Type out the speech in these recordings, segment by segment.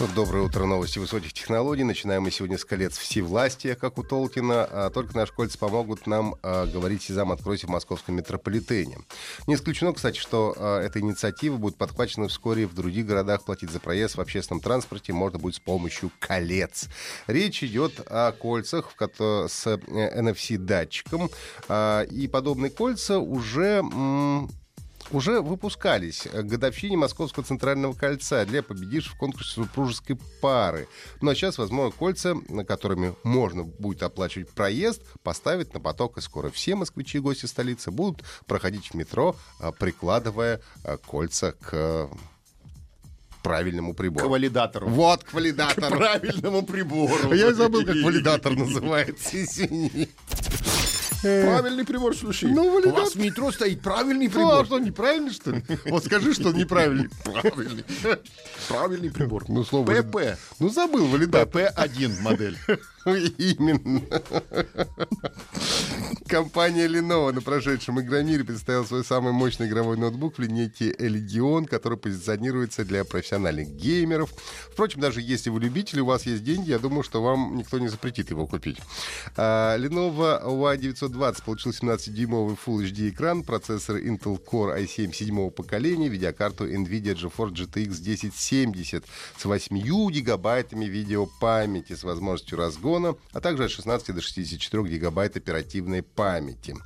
Доброе утро, новости высоких технологий. Начинаем мы сегодня с колец всевластия, как у Толкина. А только наши кольца помогут нам а, говорить «Сезам, откройся» в московском метрополитене. Не исключено, кстати, что а, эта инициатива будет подхвачена вскоре в других городах. Платить за проезд в общественном транспорте можно будет с помощью колец. Речь идет о кольцах с NFC-датчиком. А, и подобные кольца уже... М- уже выпускались к годовщине Московского центрального кольца для победивших в конкурсе супружеской пары. Ну а сейчас, возможно, кольца, на которыми можно будет оплачивать проезд, поставить на поток, и скоро все москвичи и гости столицы будут проходить в метро, а, прикладывая а, кольца к правильному прибору. К валидатору. Вот, к валидатору. К правильному прибору. Я забыл, как валидатор называется, извини. Правильный прибор, слушай. Ну, У вас в метро стоит правильный Ну, а прибор. что, неправильный, что ли? Вот скажи, что неправильный. Правильный. Правильный прибор. Ну, слово... ПП. Ну, забыл валидатор. ПП-1 модель. Именно. Компания Lenovo на прошедшем Игромире представила свой самый мощный игровой ноутбук в линейке Legion, который позиционируется для профессиональных геймеров. Впрочем, даже если вы любитель, у вас есть деньги, я думаю, что вам никто не запретит его купить. А, Lenovo Y920 получил 17-дюймовый Full HD экран, процессор Intel Core i7 седьмого поколения, видеокарту NVIDIA GeForce GTX 1070 с 8 гигабайтами видеопамяти с возможностью разгона, а также от 16 до 64 гигабайт оперативной памяти.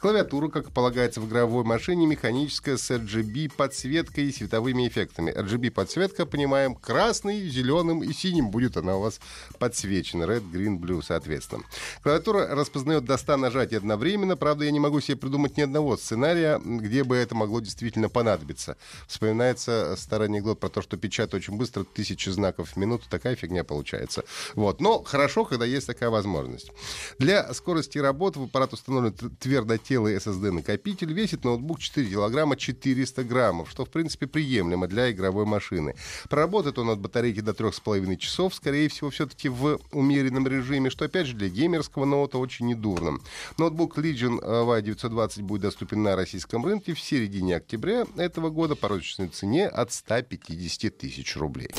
Клавиатура, как полагается в игровой машине, механическая с RGB подсветкой и световыми эффектами. RGB подсветка, понимаем, красный, зеленым и синим будет она у вас подсвечена. Red, green, blue, соответственно. Клавиатура распознает до 100 нажатий одновременно. Правда, я не могу себе придумать ни одного сценария, где бы это могло действительно понадобиться. Вспоминается старый анекдот про то, что печатать очень быстро, тысячи знаков в минуту. Такая фигня получается. Вот. Но хорошо, когда есть такая возможность. Для скорости работы в аппарат установлен т- твердотелый SSD-накопитель. Весит ноутбук 4 килограмма 400 граммов, что, в принципе, приемлемо для игровой машины. Проработает он от батарейки до 3,5 часов, скорее всего, все-таки в умеренном режиме, что, опять же, для геймерского ноута очень недурно. Ноутбук Legion э, Y920 будет доступен на российском рынке в середине октября этого года по розничной цене от 150 тысяч рублей.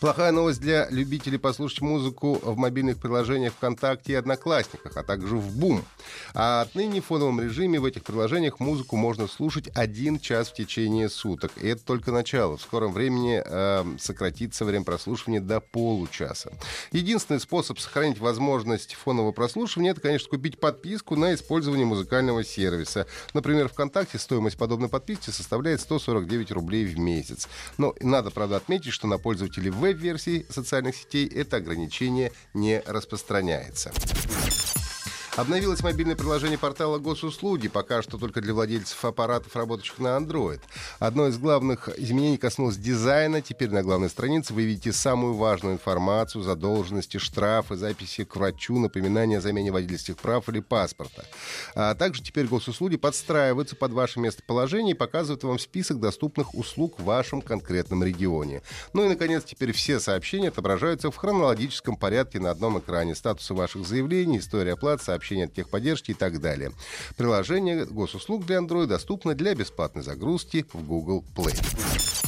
Плохая новость для любителей послушать музыку в мобильных приложениях ВКонтакте и Одноклассниках, а также в Бум. А отныне в фоновом режиме в этих приложениях музыку можно слушать один час в течение суток. И это только начало. В скором времени э, сократится время прослушивания до получаса. Единственный способ сохранить возможность фонового прослушивания это, конечно, купить подписку на использование музыкального сервиса. Например, ВКонтакте стоимость подобной подписки составляет 149 рублей в месяц. Но надо, правда, отметить, что на пользователей веб-версий социальных сетей это ограничение не распространяется. Обновилось мобильное приложение портала Госуслуги, пока что только для владельцев аппаратов, работающих на Android. Одно из главных изменений коснулось дизайна. Теперь на главной странице вы видите самую важную информацию, задолженности, штрафы, записи к врачу, напоминания о замене водительских прав или паспорта. А также теперь госуслуги подстраиваются под ваше местоположение и показывают вам список доступных услуг в вашем конкретном регионе. Ну и, наконец, теперь все сообщения отображаются в хронологическом порядке на одном экране. Статусы ваших заявлений, история оплат, сообщения от техподдержки и так далее. Приложение госуслуг для Android доступно для бесплатной загрузки в Google Play.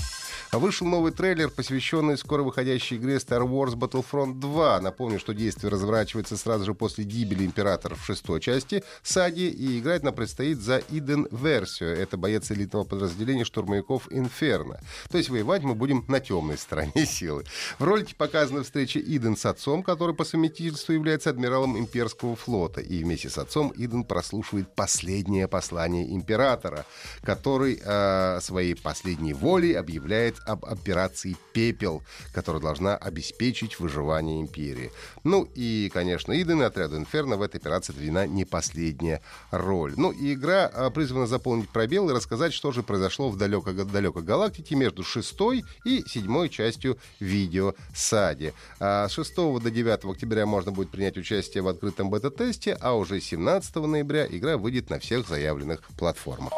Вышел новый трейлер, посвященный скоро выходящей игре Star Wars Battlefront 2. Напомню, что действие разворачивается сразу же после гибели Императора в шестой части саги, и играть нам предстоит за Иден-версию. Это боец элитного подразделения штурмовиков Инферно. То есть воевать мы будем на темной стороне силы. В ролике показана встреча Иден с отцом, который по совместительству является адмиралом имперского флота. И вместе с отцом Иден прослушивает последнее послание Императора, который э, своей последней волей объявляет об операции «Пепел», которая должна обеспечить выживание империи. Ну и, конечно, Иден и отряду Инферно в этой операции отведена не последняя роль. Ну и игра а, призвана заполнить пробел и рассказать, что же произошло в далекой-далекой галактике между шестой и седьмой частью видео Сади. А с 6 до 9 октября можно будет принять участие в открытом бета-тесте, а уже 17 ноября игра выйдет на всех заявленных платформах.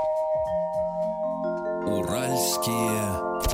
Уральские